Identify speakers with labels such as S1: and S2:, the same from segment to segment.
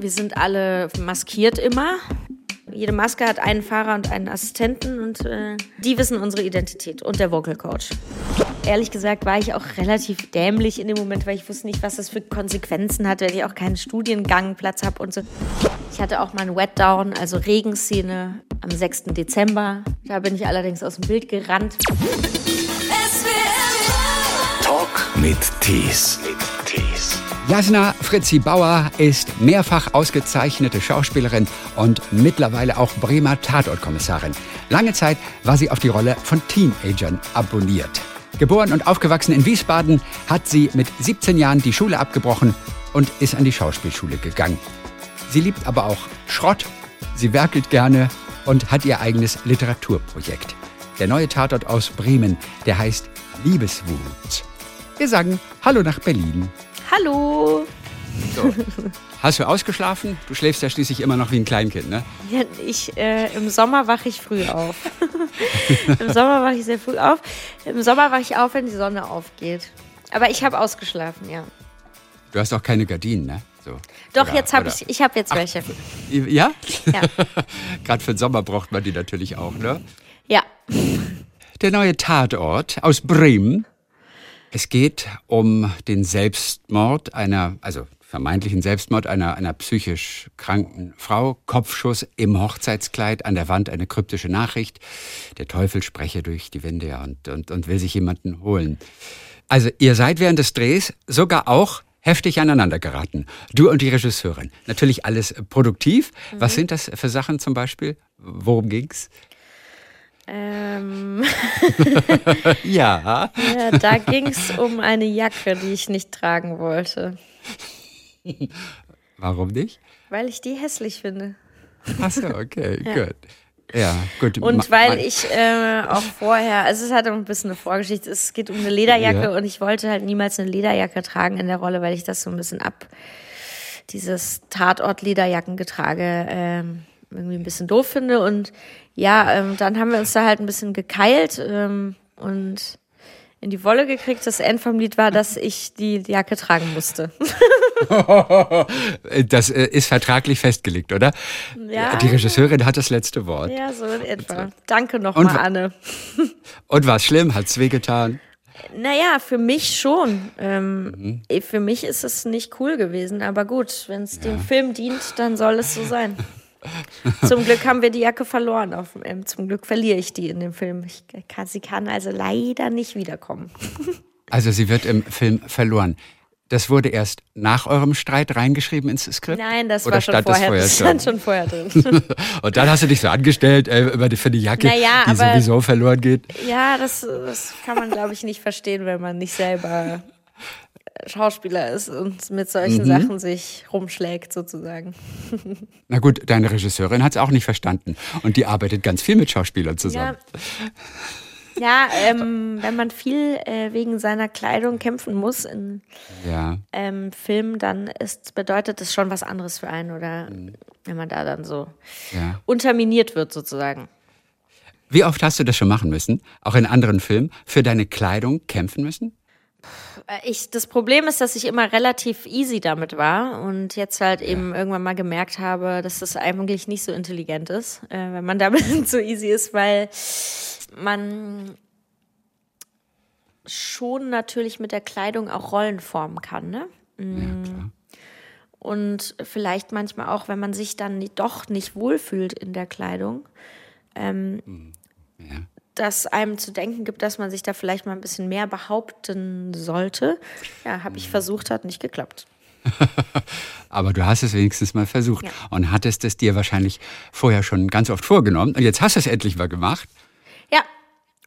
S1: Wir sind alle maskiert immer. Jede Maske hat einen Fahrer und einen Assistenten und äh, die wissen unsere Identität und der Vocal Coach. Ehrlich gesagt war ich auch relativ dämlich in dem Moment, weil ich wusste nicht, was das für Konsequenzen hat, wenn ich auch keinen Studiengangplatz habe und so. Ich hatte auch mal einen Wetdown, also Regenszene am 6. Dezember. Da bin ich allerdings aus dem Bild gerannt.
S2: Talk mit Tees.
S3: Jasna Fritzi Bauer ist mehrfach ausgezeichnete Schauspielerin und mittlerweile auch Bremer Tatortkommissarin. Lange Zeit war sie auf die Rolle von Teenagern abonniert. Geboren und aufgewachsen in Wiesbaden, hat sie mit 17 Jahren die Schule abgebrochen und ist an die Schauspielschule gegangen. Sie liebt aber auch Schrott, sie werkelt gerne und hat ihr eigenes Literaturprojekt. Der neue Tatort aus Bremen, der heißt Liebeswut. Wir sagen Hallo nach Berlin.
S1: Hallo!
S3: So. Hast du ausgeschlafen? Du schläfst ja schließlich immer noch wie ein Kleinkind, ne?
S1: Ja, ich, äh, Im Sommer wache ich früh auf. Im Sommer wache ich sehr früh auf. Im Sommer wache ich auf, wenn die Sonne aufgeht. Aber ich habe ausgeschlafen, ja.
S3: Du hast auch keine Gardinen, ne? So.
S1: Doch,
S3: Oder-
S1: jetzt habe ich, ich habe jetzt welche.
S3: Ja?
S1: Ja.
S3: Gerade für den Sommer braucht man die natürlich auch, ne?
S1: Ja.
S3: Der neue Tatort aus Bremen. Es geht um den Selbstmord einer, also vermeintlichen Selbstmord einer, einer psychisch kranken Frau. Kopfschuss im Hochzeitskleid, an der Wand eine kryptische Nachricht. Der Teufel spreche durch die Wände ja, und, und, und will sich jemanden holen. Also ihr seid während des Drehs sogar auch heftig aneinander geraten. Du und die Regisseurin. Natürlich alles produktiv. Was sind das für Sachen zum Beispiel? Worum ging's?
S1: Ähm,
S3: Ja.
S1: ja da ging es um eine Jacke, die ich nicht tragen wollte,
S3: Warum nicht?
S1: weil ich die hässlich finde.
S3: Ach so, okay, gut. Ja, gut.
S1: Und weil ich äh, auch vorher, also es hat auch ein bisschen eine Vorgeschichte, es geht um eine Lederjacke
S3: Ja.
S1: und ich wollte halt niemals eine Lederjacke tragen in der Rolle, weil ich das so ein bisschen ab, dieses Tatort-Lederjackengetrage ähm, irgendwie ein bisschen doof finde. Und ja, ähm, dann haben wir uns da halt ein bisschen gekeilt ähm, und in die Wolle gekriegt. Das End vom Lied war, dass ich die Jacke tragen musste.
S3: Das äh, ist vertraglich festgelegt, oder?
S1: Ja.
S3: Die Regisseurin hat das letzte Wort.
S1: ja, so in etwa. Danke
S3: Und
S1: nochmal, Anne.
S3: Und war es schlimm? Hat's wehgetan?
S1: Naja, für mich schon. Ähm,
S3: Mhm.
S1: Für mich ist es nicht cool gewesen, aber gut, wenn es dem Film dient, dann soll es so sein. zum Glück haben wir die Jacke verloren. Auf, ähm, zum Glück verliere ich die in dem Film. Ich kann, sie kann also leider nicht wiederkommen.
S3: Also sie wird im Film verloren. Das wurde erst nach eurem Streit reingeschrieben ins Skript?
S1: Nein, das
S3: Oder
S1: war schon
S3: das
S1: vorher.
S3: vorher
S1: das
S3: schon?
S1: stand schon vorher drin.
S3: Und dann hast du dich so angestellt äh, über die, für die Jacke,
S1: Naja,
S3: die
S1: aber-
S3: sowieso verloren geht.
S1: ja, das, das kann man, glaube ich, nicht verstehen, wenn man nicht selber Schauspieler ist und mit solchen
S3: Mhm.
S1: Sachen sich rumschlägt, sozusagen.
S3: Na gut, deine Regisseurin hat es auch nicht verstanden. Und die arbeitet ganz viel mit Schauspielern zusammen.
S1: Ja, ähm, wenn man viel äh, wegen seiner Kleidung kämpfen muss in
S3: Ja.
S1: ähm, Filmen, dann ist, bedeutet das schon was anderes für einen oder wenn man da dann so
S3: ja.
S1: unterminiert wird sozusagen.
S3: Wie oft hast du das schon machen müssen, auch in anderen Filmen, für deine Kleidung kämpfen müssen?
S1: Äh, Ich, das Problem ist, dass ich immer relativ easy damit war und jetzt halt eben irgendwann mal gemerkt habe, dass das eigentlich nicht so intelligent ist, äh, wenn man damit so easy ist, weil man schon natürlich mit der Kleidung auch Rollen formen kann, ne?
S3: Ja, klar.
S1: Und vielleicht manchmal auch, wenn man sich dann doch nicht wohlfühlt in der Kleidung, ähm,
S3: Ja.
S1: Dass einem zu denken gibt, dass man sich da vielleicht mal ein bisschen mehr behaupten sollte. Ja, habe ich versucht, hat nicht geklappt.
S3: Aber du hast es wenigstens mal versucht
S1: Ja.
S3: und hattest es dir wahrscheinlich vorher schon ganz oft vorgenommen. Und jetzt hast du es endlich mal gemacht.
S1: Ja,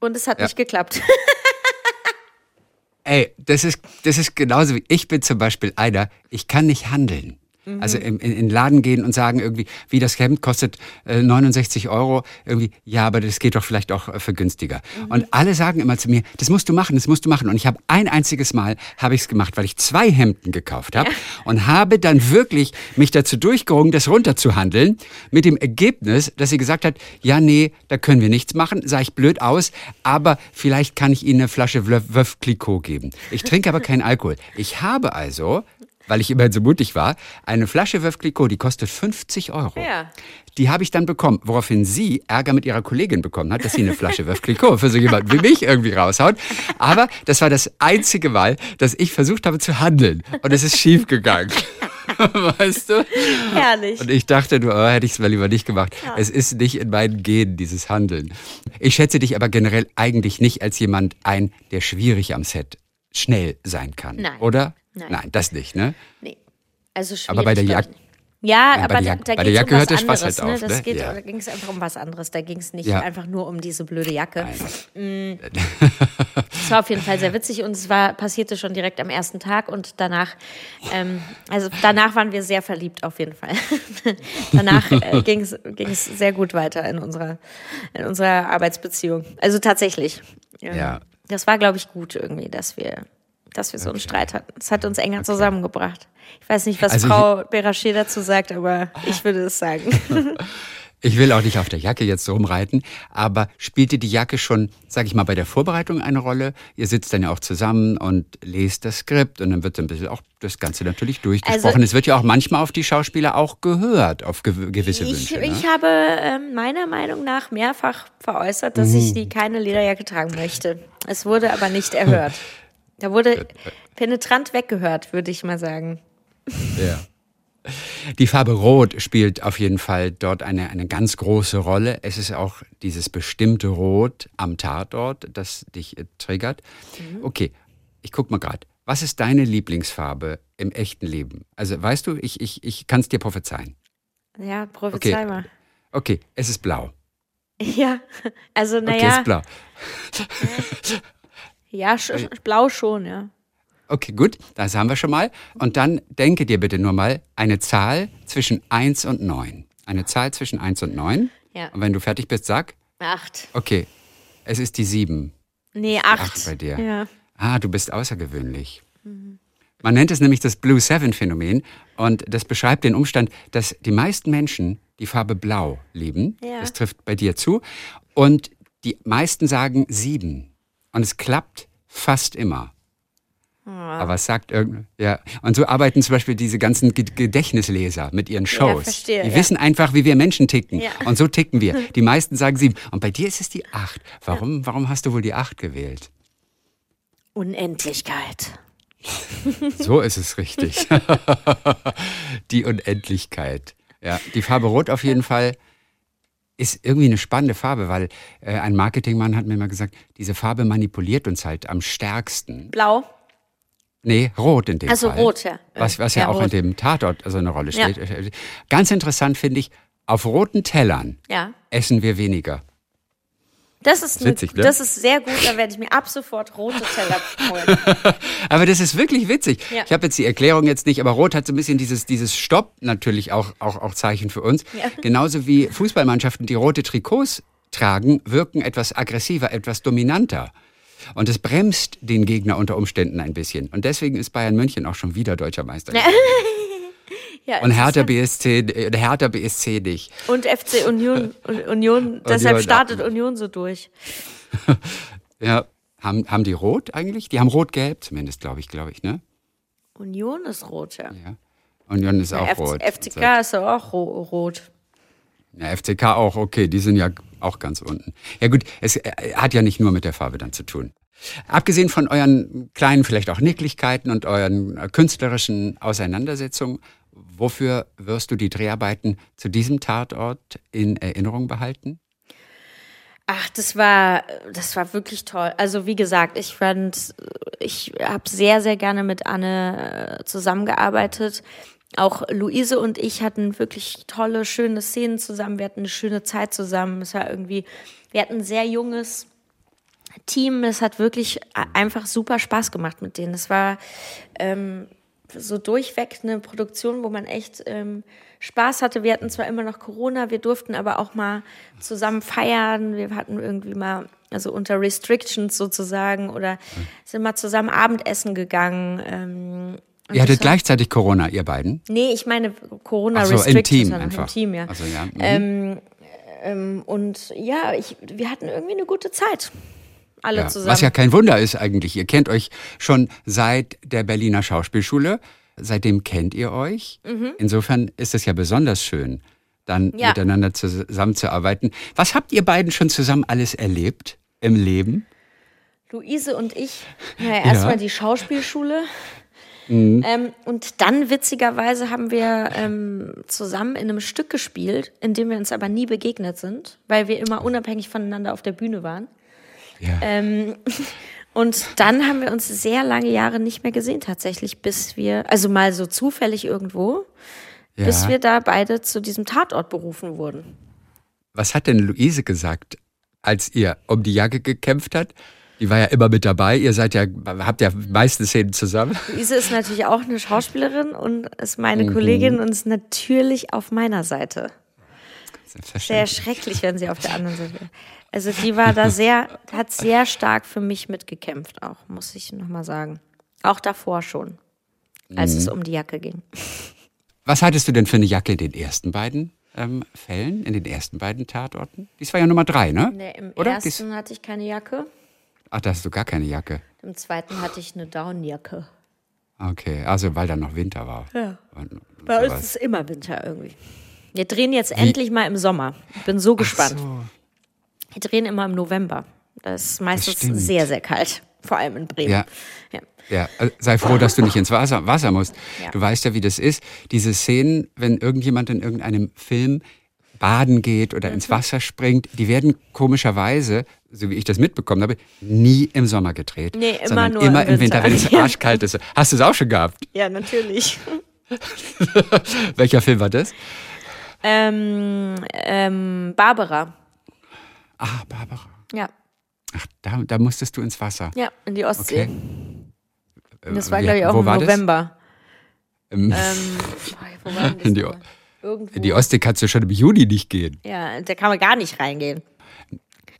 S1: und es hat
S3: Ja.
S1: nicht geklappt.
S3: Ey, das ist, das ist genauso wie ich bin zum Beispiel einer, ich kann nicht handeln. Also in, in, in den Laden gehen und sagen irgendwie, wie das Hemd kostet äh, 69 Euro, irgendwie, ja, aber das geht doch vielleicht auch äh, für günstiger. Und alle sagen immer zu mir, das musst du machen, das musst du machen. Und ich habe ein einziges Mal habe ich es gemacht, weil ich zwei Hemden gekauft habe und habe dann wirklich mich dazu durchgerungen, das runterzuhandeln, mit dem Ergebnis, dass sie gesagt hat, ja, nee, da können wir nichts machen, sah ich blöd aus, aber vielleicht kann ich Ihnen eine Flasche Veuve Clicquot geben. Ich trinke aber keinen Alkohol. Ich habe also weil ich immerhin so mutig war, eine Flasche Veuve Clicquot, die kostet 50 Euro.
S1: Ja.
S3: Die habe ich dann bekommen, woraufhin sie Ärger mit ihrer Kollegin bekommen hat, dass sie eine Flasche Veuve Clicquot für so jemanden wie mich irgendwie raushaut. Aber das war das einzige Mal, dass ich versucht habe zu handeln. Und es ist schief gegangen. weißt du?
S1: Herrlich.
S3: Und ich dachte, du, oh, hätte ich es mal lieber nicht gemacht.
S1: Ja.
S3: Es ist nicht in meinen Genen, dieses Handeln. Ich schätze dich aber generell eigentlich nicht als jemand ein, der schwierig am Set schnell sein kann.
S1: Nein.
S3: Oder?
S1: Nein.
S3: das nicht, ne?
S1: Nee. Also schwierig,
S3: Aber bei der
S1: nicht. Ja,
S3: Ja,
S1: aber
S3: bei der
S1: da,
S3: Jacke-
S1: da
S3: der
S1: geht's
S3: Jacke
S1: um was anderes.
S3: halt auf,
S1: ne? Das
S3: ne?
S1: geht,
S3: Ja.
S1: Da ging es einfach um was anderes. Da ging es nicht
S3: Ja.
S1: einfach nur um diese blöde Jacke. Es war auf jeden Fall sehr witzig und es war, passierte schon direkt am ersten Tag und danach, ähm, also danach waren wir sehr verliebt auf jeden Fall. danach äh, ging es sehr gut weiter in unserer, in unserer Arbeitsbeziehung. Also tatsächlich. Ähm,
S3: Ja.
S1: Das war, glaube ich, gut irgendwie, dass wir, dass wir so einen Streit hatten. Es hat uns enger zusammengebracht. Ich weiß nicht, was
S3: Also
S1: Frau Berasché dazu sagt, aber ich würde es sagen.
S3: Ich will auch nicht auf der Jacke jetzt rumreiten, aber spielte die Jacke schon, sag ich mal, bei der Vorbereitung eine Rolle? Ihr sitzt dann ja auch zusammen und lest das Skript und dann wird so ein bisschen auch das Ganze natürlich durchgesprochen.
S1: Also-
S3: es wird ja auch manchmal auf die Schauspieler auch gehört, auf gew gewisse
S1: Ich,
S3: Wünsche.
S1: ich
S3: ne?
S1: habe ähm, meiner Meinung nach mehrfach veräußert, dass
S3: Mhm.
S1: ich die keine Lederjacke tragen möchte. Es wurde aber nicht erhört. Da wurde penetrant weggehört, würde ich mal sagen.
S3: Ja. Die Farbe Rot spielt auf jeden Fall dort eine, eine ganz große Rolle. Es ist auch dieses bestimmte Rot am Tatort, das dich äh, triggert.
S1: Mhm.
S3: Okay, ich guck mal gerade. Was ist deine Lieblingsfarbe im echten Leben? Also weißt du, ich, ich, ich kann es dir prophezeien.
S1: Ja, prophezei
S3: Okay.
S1: mal.
S3: Okay, es ist blau.
S1: Ja, also
S3: Okay, es
S1: naja,
S3: ist blau.
S1: ja, sch blau schon, ja.
S3: Okay, gut, das haben wir schon mal. Und dann denke dir bitte nur mal eine Zahl zwischen 1 und 9. Eine Zahl zwischen 1 und 9.
S1: Ja.
S3: Und wenn du fertig bist, sag,
S1: Acht.
S3: okay, es ist die 7.
S1: Nee, acht.
S3: Acht bei dir.
S1: Ja.
S3: Ah, du bist außergewöhnlich. Man nennt es nämlich das Blue Seven Phänomen und das beschreibt den Umstand, dass die meisten Menschen die Farbe Blau lieben.
S1: Ja.
S3: Das trifft bei dir zu. Und die meisten sagen sieben. Und es klappt fast immer. Aber es sagt irgend, ja. Und so arbeiten zum Beispiel diese ganzen Ge- Gedächtnisleser mit ihren Shows.
S1: verstehe,
S3: die
S1: ja.
S3: wissen einfach, wie wir Menschen ticken.
S1: Ja.
S3: Und so ticken wir. Die meisten sagen sieben. Und bei dir ist es die acht. Warum, warum hast du wohl die acht gewählt?
S1: Unendlichkeit.
S3: So ist es richtig. die Unendlichkeit. Ja, die Farbe Rot auf jeden Fall ist irgendwie eine spannende Farbe, weil äh, ein Marketingmann hat mir mal gesagt, diese Farbe manipuliert uns halt am stärksten.
S1: Blau.
S3: Nee, rot in dem
S1: Also
S3: Fall.
S1: rot, ja.
S3: Was, was ja,
S1: Ja,
S3: auch in
S1: rot.
S3: dem Tatort also eine Rolle
S1: Ja.
S3: spielt. Ganz interessant finde ich, auf roten Tellern
S1: Ja.
S3: essen wir weniger.
S1: Das ist,
S3: Witzig, ne?
S1: das ist sehr gut, da werde ich mir ab sofort rote Teller holen.
S3: Aber das ist wirklich witzig.
S1: Ja.
S3: Ich habe jetzt die Erklärung jetzt nicht, aber Rot hat so ein bisschen dieses, dieses Stopp natürlich auch, auch, auch Zeichen für uns.
S1: Ja.
S3: Genauso wie Fußballmannschaften, die rote Trikots tragen, wirken etwas aggressiver, etwas dominanter. Und es bremst den Gegner unter Umständen ein bisschen. Und deswegen ist Bayern München auch schon wieder deutscher Meister.
S1: Ja,
S3: Und Hertha. BSC, äh, Hertha BSC nicht.
S1: Und FC Union, Un- Union, deshalb startet Union so durch.
S3: Ja, haben, haben die rot eigentlich? Die haben rot-gelb zumindest, glaube ich, glaube ich, ne?
S1: Union ist rot, ja.
S3: Ja. Union ist auch
S1: FC,
S3: rot.
S1: FCK ist ja auch ro rot.
S3: Ja, FCK auch, okay, die sind ja auch ganz unten. Ja gut, es äh, hat ja nicht nur mit der Farbe dann zu tun. Abgesehen von euren kleinen, vielleicht auch Nicklichkeiten und euren äh, künstlerischen Auseinandersetzungen, wofür wirst du die Dreharbeiten zu diesem Tatort in Erinnerung behalten?
S1: Ach, das war, das war wirklich toll. Also wie gesagt, ich fand, ich habe sehr, sehr gerne mit Anne äh, zusammengearbeitet. Auch Luise und ich hatten wirklich tolle, schöne Szenen zusammen. Wir hatten eine schöne Zeit zusammen. Es war irgendwie, wir hatten ein sehr junges Team. Es hat wirklich einfach super Spaß gemacht mit denen. Es war ähm, so durchweg eine Produktion, wo man echt ähm, Spaß hatte. Wir hatten zwar immer noch Corona, wir durften aber auch mal zusammen feiern. Wir hatten irgendwie mal, also unter Restrictions sozusagen, oder sind mal zusammen Abendessen gegangen. Ähm,
S3: Ihr hattet gleichzeitig Corona, ihr beiden?
S1: Nee, ich meine Corona
S3: Ach so, im Team einfach.
S1: Im Team, ja.
S3: Also, ja. mhm.
S1: Ähm, ähm, und ja, ich, wir hatten irgendwie eine gute Zeit. Alle
S3: Ja,
S1: zusammen.
S3: was ja kein Wunder ist eigentlich. Ihr kennt euch schon seit der Berliner Schauspielschule. Seitdem kennt ihr euch. Insofern ist es ja besonders schön, dann
S1: Mhm. Ja.
S3: miteinander zusammenzuarbeiten. Was habt ihr beiden schon zusammen alles erlebt im Leben?
S1: Luise und ich, ja, erstmal die Schauspielschule. Ähm, und dann witzigerweise haben wir ähm, zusammen in einem Stück gespielt, in dem wir uns aber nie begegnet sind, weil wir immer unabhängig voneinander auf der Bühne waren.
S3: Ja.
S1: Ähm, und dann haben wir uns sehr lange Jahre nicht mehr gesehen, tatsächlich, bis wir, also mal so zufällig irgendwo,
S3: ja.
S1: bis wir da beide zu diesem Tatort berufen wurden.
S3: Was hat denn Luise gesagt, als ihr um die Jacke gekämpft hat? Die war ja immer mit dabei. Ihr seid ja, habt ja meiste Szenen zusammen.
S1: Luise ist natürlich auch eine Schauspielerin und ist meine
S3: Mhm.
S1: Kollegin und ist natürlich auf meiner Seite. Sehr schrecklich, wenn sie auf der anderen Seite wäre. Also die war da sehr, hat sehr stark für mich mitgekämpft auch, muss ich nochmal sagen. Auch davor schon, als
S3: Mhm.
S1: es um die Jacke ging.
S3: Was hattest du denn für eine Jacke in den ersten beiden ähm, Fällen, in den ersten beiden Tatorten? Dies war ja Nummer drei, ne?
S1: Nee, Im
S3: Oder? Dies,
S1: ersten hatte ich keine Jacke,
S3: ach, da hast du gar keine Jacke.
S1: im zweiten hatte ich eine Downjacke.
S3: Okay, also weil da noch Winter war.
S1: Ja.
S3: Und, und
S1: Bei uns ist es immer Winter irgendwie. Wir drehen jetzt endlich mal im Sommer. Ich bin so gespannt.
S3: So.
S1: Wir drehen immer im November. Das ist meistens
S3: stimmt.
S1: sehr, sehr kalt. Vor allem in Bremen.
S3: Ja.
S1: Ja.
S3: Ja, äh, sei froh, dass du nicht ins Wasser, Wasser musst.
S1: Ja.
S3: Du weißt ja, wie das ist. Diese Szenen, wenn irgendjemand in irgendeinem Film baden geht oder
S1: Mhm.
S3: ins Wasser springt, die werden komischerweise, so wie ich das mitbekommen habe, nie im Sommer gedreht.
S1: Nee, immer
S3: sondern
S1: nur
S3: immer
S1: im
S3: im Winter,
S1: Winter.
S3: wenn es arschkalt ist. Hast du es auch schon gehabt?
S1: ja, natürlich.
S3: Welcher Film war das?
S1: Ähm, ähm, Barbara.
S3: Ah, Barbara.
S1: Ja,
S3: Ach, da, da musstest du ins Wasser.
S1: ja, in die Ostsee.
S3: Okay.
S1: Das war,
S3: Wie-
S1: glaube ich, auch im
S3: war?
S1: November.
S3: Ähm,
S1: Ähm, wo war denn das
S3: In die-
S1: nochmal? Irgendwo.
S3: in die Ostsee kannst du schon im Juli nicht gehen.
S1: ja, da kann man gar nicht reingehen.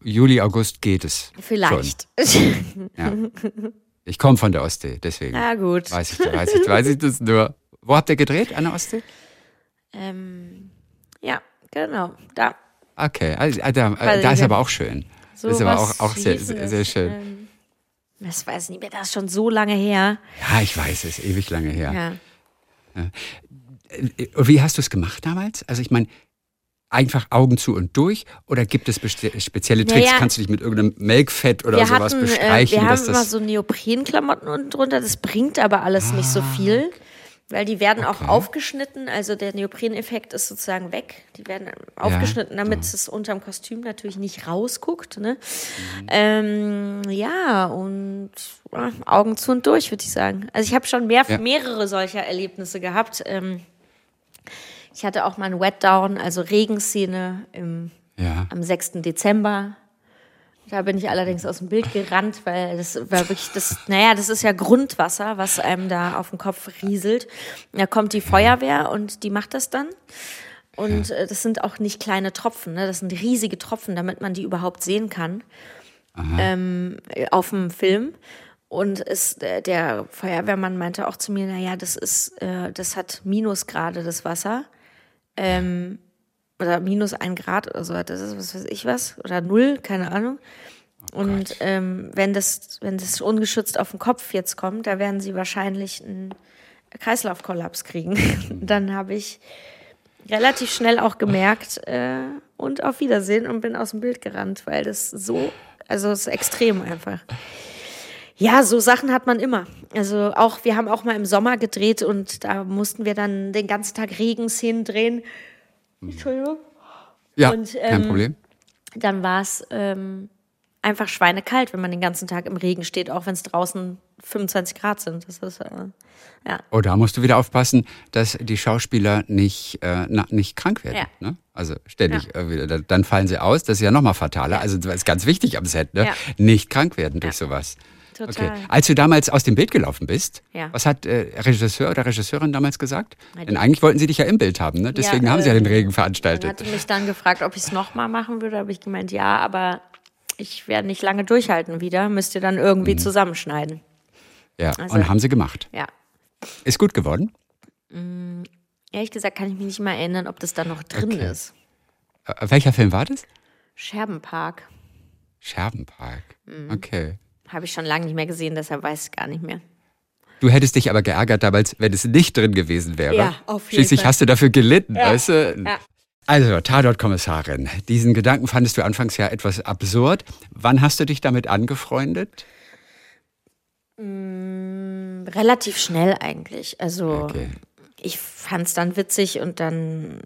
S3: Juli, August geht es.
S1: Vielleicht.
S3: Ja. Ich komme von der Ostsee, deswegen.
S1: Na gut.
S3: Weiß ich, weiß ich, weiß ich das nur. Wo habt ihr gedreht? An der Ostsee?
S1: Ähm, ja, genau. Da.
S3: Okay, also, äh, da, äh, da ist aber auch schön.
S1: So
S3: das ist aber auch, auch sehr, sehr, sehr schön.
S1: Ähm, das weiß ich nicht mehr, das ist schon so lange her.
S3: Ja, ich weiß, es ist ewig lange her.
S1: Ja.
S3: Äh, Und wie hast du es gemacht damals? Also ich meine, einfach Augen zu und durch oder gibt es spezielle Tricks?
S1: Naja.
S3: Kannst du dich mit irgendeinem Melkfett oder sowas
S1: hatten, äh,
S3: bestreichen?
S1: wir haben
S3: dass
S1: immer
S3: das,
S1: so Neoprenklamotten unten drunter, das bringt aber alles nicht so viel. Weil die werden auch
S3: Okay.
S1: aufgeschnitten, also der Neopreneffekt ist sozusagen weg. Die werden aufgeschnitten, damit es unterm Kostüm natürlich nicht rausguckt. Ne?
S3: Mhm.
S1: Ähm, ja, und ja, Augen zu und durch, würde ich sagen. Also ich habe schon mehr,
S3: Ja.
S1: mehrere solcher Erlebnisse gehabt. Ähm, ich hatte auch mal ein Wetdown, also Regenszene im
S3: ja.
S1: am 6. Dezember. Da bin ich allerdings aus dem Bild gerannt, weil das war wirklich das, naja, das ist ja Grundwasser, was einem da auf den Kopf rieselt. Da kommt die Feuerwehr und die macht das dann. Und äh, das sind auch nicht kleine Tropfen, ne? das sind riesige Tropfen, damit man die überhaupt sehen kann ähm, auf dem Film. Und es, äh, der Feuerwehrmann meinte auch zu mir, naja, das ist, äh, das hat Minusgrade, das Wasser. Ähm, oder minus ein Grad oder so, das ist was weiß ich was. Oder null, keine Ahnung. Und ähm, wenn das, wenn das ungeschützt auf den Kopf jetzt kommt, da werden sie wahrscheinlich einen Kreislaufkollaps kriegen. Dann habe ich relativ schnell auch gemerkt äh, und auf Wiedersehen und bin aus dem Bild gerannt, weil das so, also es ist extrem einfach. Ja, so Sachen hat man immer. Also auch, wir haben auch mal im Sommer gedreht und da mussten wir dann den ganzen Tag Regenszenen drehen. Entschuldigung.
S3: ja,
S1: und,
S3: kein
S1: ähm,
S3: Problem.
S1: Dann war es ähm, einfach schweinekalt, wenn man den ganzen Tag im Regen steht, auch wenn es draußen 25 Grad sind. Das ist, äh, ja.
S3: Oh, da musst du wieder aufpassen, dass die Schauspieler nicht, äh, na, nicht krank werden.
S1: Ja.
S3: Ne? Also ständig, äh, wieder, dann fallen sie aus. Das ist ja nochmal fataler. Also das ist ganz wichtig am Set, ne?
S1: Ja.
S3: nicht krank werden durch sowas.
S1: Total.
S3: Okay. Als du damals aus dem Bild gelaufen bist,
S1: Ja.
S3: was hat äh, Regisseur oder Regisseurin damals gesagt?
S1: Die-
S3: Denn eigentlich wollten sie dich ja im Bild haben, ne? deswegen
S1: Ja,
S3: haben sie ja
S1: äh,
S3: den Regen veranstaltet.
S1: hatte mich dann gefragt, ob ich es nochmal machen würde. habe ich gemeint, ja, aber ich werde nicht lange durchhalten wieder. Müsst ihr dann
S3: Mhm.
S1: irgendwie zusammenschneiden.
S3: Ja,
S1: also-
S3: und haben sie gemacht.
S1: Ja.
S3: Ist gut geworden.
S1: Ehrlich gesagt kann ich mich nicht mal erinnern, ob das da noch drin
S3: Okay.
S1: ist.
S3: Äh, welcher Film war das?
S1: Scherbenpark.
S3: Scherbenpark.
S1: Mhm.
S3: Okay.
S1: Habe ich schon lange nicht mehr gesehen, deshalb weiß ich gar nicht mehr.
S3: Du hättest dich aber geärgert damals, wenn es nicht drin gewesen wäre.
S1: Ja, auf jeden
S3: Schließlich
S1: Fall.
S3: hast du dafür gelitten,
S1: Ja.
S3: weißt du?
S1: Ja.
S3: Also, Tatort-Kommissarin, diesen Gedanken fandest du anfangs ja etwas absurd. Wann hast du dich damit angefreundet?
S1: Relativ schnell eigentlich. Also
S3: Okay.
S1: ich fand es dann witzig und dann,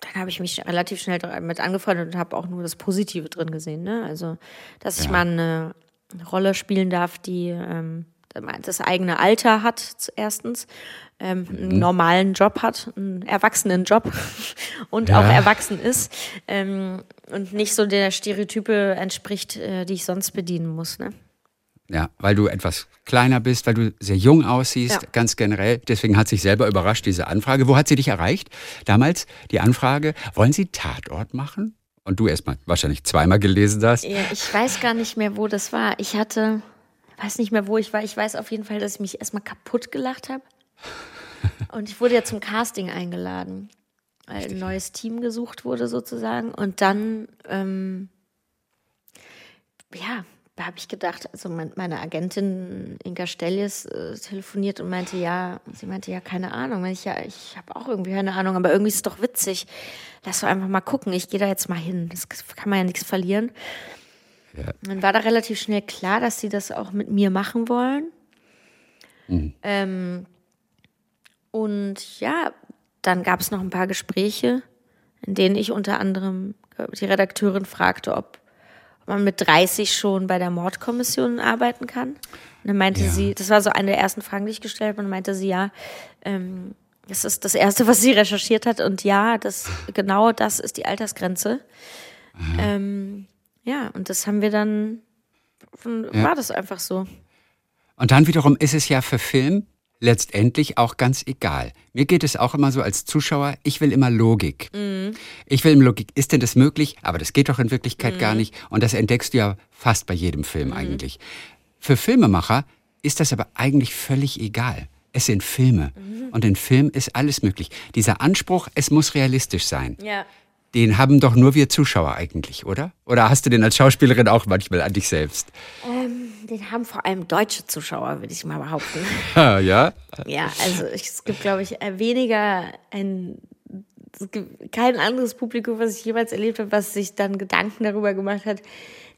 S1: dann habe ich mich relativ schnell damit angefreundet und habe auch nur das Positive drin gesehen. Ne? Also, dass ich
S3: Ja.
S1: mal eine Rolle spielen darf, die ähm, das eigene Alter hat, erstens, ähm,
S3: Mhm.
S1: einen normalen Job hat, einen erwachsenen Job und
S3: Ja.
S1: auch erwachsen ist ähm, und nicht so der Stereotype entspricht, äh, die ich sonst bedienen muss. Ne?
S3: Ja, weil du etwas kleiner bist, weil du sehr jung aussiehst,
S1: Ja.
S3: ganz generell. Deswegen hat sich selber überrascht, diese Anfrage. Wo hat sie dich erreicht? Damals die Anfrage, wollen Sie Tatort machen? Und du erstmal wahrscheinlich zweimal gelesen hast.
S1: Ja, ich weiß gar nicht mehr, wo das war. Ich hatte, weiß nicht mehr, wo ich war. Ich weiß auf jeden Fall, dass ich mich erstmal kaputt gelacht habe. Und ich wurde ja zum Casting eingeladen, weil ein neues Team gesucht wurde sozusagen. Und dann, ähm, ja, da habe ich gedacht, also mein, meine Agentin Inka Stelljes äh, telefoniert und meinte, ja, sie meinte, ja, keine Ahnung. Ich, ja, ich habe auch irgendwie keine Ahnung, aber irgendwie ist es doch witzig. Lass doch einfach mal gucken. Ich gehe da jetzt mal hin. Das kann man ja nichts verlieren. Dann war da relativ schnell klar, dass sie das auch mit mir machen wollen. Ähm, und ja, dann gab es noch ein paar Gespräche, in denen ich unter anderem die Redakteurin fragte, ob man mit 30 schon bei der Mordkommission arbeiten kann. Und dann meinte
S3: Ja.
S1: sie, das war so eine der ersten Fragen, die ich gestellt habe, und dann meinte sie, ja, ähm, das ist das Erste, was sie recherchiert hat. Und ja, das, genau das ist die Altersgrenze. Ähm, ja, und das haben wir dann, war das einfach so.
S3: Und dann wiederum ist es ja für Film letztendlich auch ganz egal. Mir geht es auch immer so als Zuschauer, ich will immer Logik. Ich will immer Logik. Ist denn das möglich? Aber das geht doch in Wirklichkeit gar nicht. Und das entdeckst du ja fast bei jedem Film eigentlich. Für Filmemacher ist das aber eigentlich völlig egal. Es sind Filme. Und in Film ist alles möglich. Dieser Anspruch, es muss realistisch sein.
S1: Ja.
S3: Den haben doch nur wir Zuschauer eigentlich, oder? Oder hast du den als Schauspielerin auch manchmal an dich selbst?
S1: Den haben vor allem deutsche Zuschauer, würde ich mal behaupten.
S3: Ja, ja.
S1: Ja, also es gibt, glaube ich, äh, weniger ein, es gibt kein anderes Publikum, was ich jemals erlebt habe, was sich dann Gedanken darüber gemacht hat,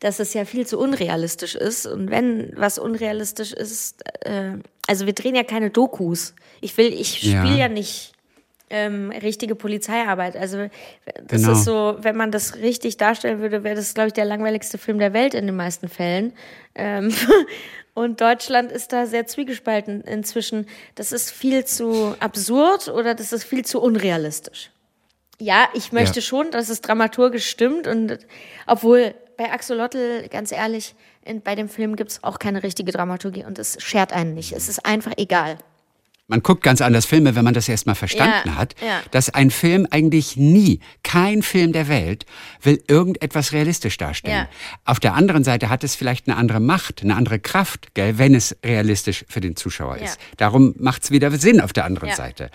S1: dass es ja viel zu unrealistisch ist. Und wenn was unrealistisch ist, äh, also wir drehen ja keine Dokus. Ich will, ich
S3: Ja.
S1: spiele ja nicht ähm, richtige Polizeiarbeit. Also das
S3: Genau.
S1: ist so, wenn man das richtig darstellen würde, wäre das, glaube ich, der langweiligste Film der Welt in den meisten Fällen. Ähm, und Deutschland ist da sehr zwiegespalten inzwischen. Das ist viel zu absurd oder das ist viel zu unrealistisch. Ja, ich möchte
S3: Ja.
S1: schon, dass es dramaturgisch stimmt und obwohl bei Axolotl, ganz ehrlich, in, bei dem Film gibt es auch keine richtige Dramaturgie und es schert einen nicht. Es ist einfach egal.
S3: Man guckt ganz anders Filme, wenn man das erstmal verstanden
S1: Ja,
S3: hat,
S1: ja.
S3: dass ein Film eigentlich nie, kein Film der Welt, will irgendetwas realistisch darstellen.
S1: Ja.
S3: Auf der anderen Seite hat es vielleicht eine andere Macht, eine andere Kraft, gell, wenn es realistisch für den Zuschauer ist. Darum macht es wieder Sinn auf der anderen. Seite.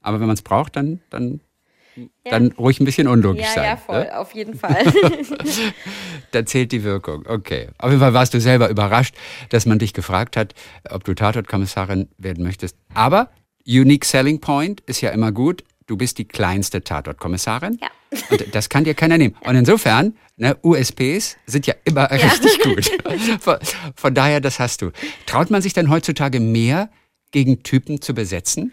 S3: Aber wenn man es braucht, dann, dann, dann ruhig ein bisschen unlogisch
S1: Ja,
S3: sein.
S1: ja, voll,
S3: ne?
S1: auf jeden Fall.
S3: Da zählt die Wirkung. Okay. Auf jeden Fall warst du selber überrascht, dass man dich gefragt hat, ob du Tatortkommissarin werden möchtest. Aber Unique Selling Point ist ja immer gut. Du bist die kleinste Tatortkommissarin.
S1: Ja.
S3: Und das kann dir keiner nehmen. Und insofern, ne, USPs sind ja immer richtig gut. Von, von daher, das hast du. Traut man sich denn heutzutage mehr, gegen Typen zu besetzen?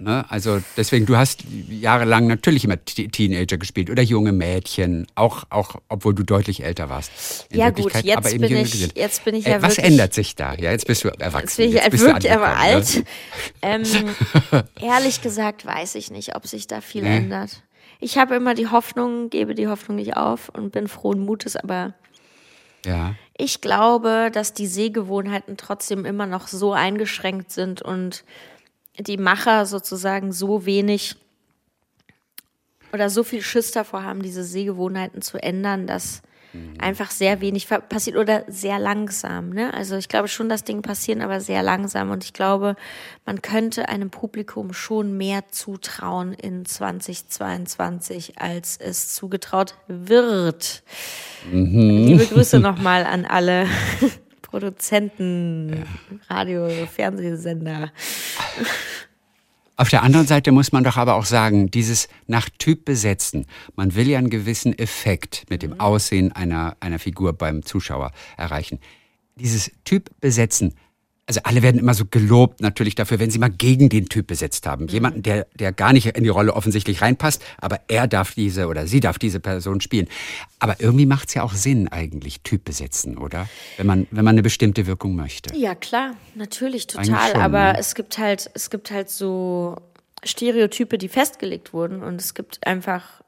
S3: Ne? Also deswegen, du hast jahrelang natürlich immer Teenager gespielt oder junge Mädchen, auch, auch obwohl du deutlich älter warst. in
S1: Ja, gut, jetzt
S3: aber
S1: bin ich- jetzt bin ich
S3: Äh,
S1: ja
S3: Was
S1: wirklich-
S3: ändert sich da? Ja, jetzt bist du erwachsen.
S1: Jetzt bin ich
S3: bist du
S1: wirklich aber
S3: angekommen,
S1: alt.
S3: Ne?
S1: Ähm, ehrlich gesagt weiß ich nicht, ob sich da viel
S3: Nee.
S1: ändert. Ich habe immer die Hoffnung, gebe die Hoffnung nicht auf und bin frohen Mutes, aber
S3: Ja.
S1: ich glaube, dass die Sehgewohnheiten trotzdem immer noch so eingeschränkt sind und die Macher sozusagen so wenig oder so viel Schiss davor haben, diese Sehgewohnheiten zu ändern, dass einfach sehr wenig passiert oder sehr langsam. Ne? Also ich glaube schon, dass Dinge passieren, aber sehr langsam. Und ich glaube, man könnte einem Publikum schon mehr zutrauen in 2022, als es zugetraut wird. Liebe Grüße nochmal an alle Produzenten, Radio, Fernsehsender.
S3: Auf der anderen Seite muss man doch aber auch sagen, dieses nach Typ besetzen. Man will ja einen gewissen Effekt mit dem Aussehen einer, einer Figur beim Zuschauer erreichen. Dieses Typ besetzen, also alle werden immer so gelobt natürlich dafür, wenn sie mal gegen den Typ besetzt haben.
S1: Mhm.
S3: Jemanden, der, der gar nicht in die Rolle offensichtlich reinpasst, aber er darf diese oder sie darf diese Person spielen. Aber irgendwie macht es ja auch Sinn eigentlich, Typ besetzen, oder? Wenn man, wenn man eine bestimmte Wirkung möchte.
S1: Ja, klar, natürlich, total.
S3: schon,
S1: aber
S3: ne?
S1: es gibt halt, es gibt halt so Stereotype, die festgelegt wurden und es gibt einfach,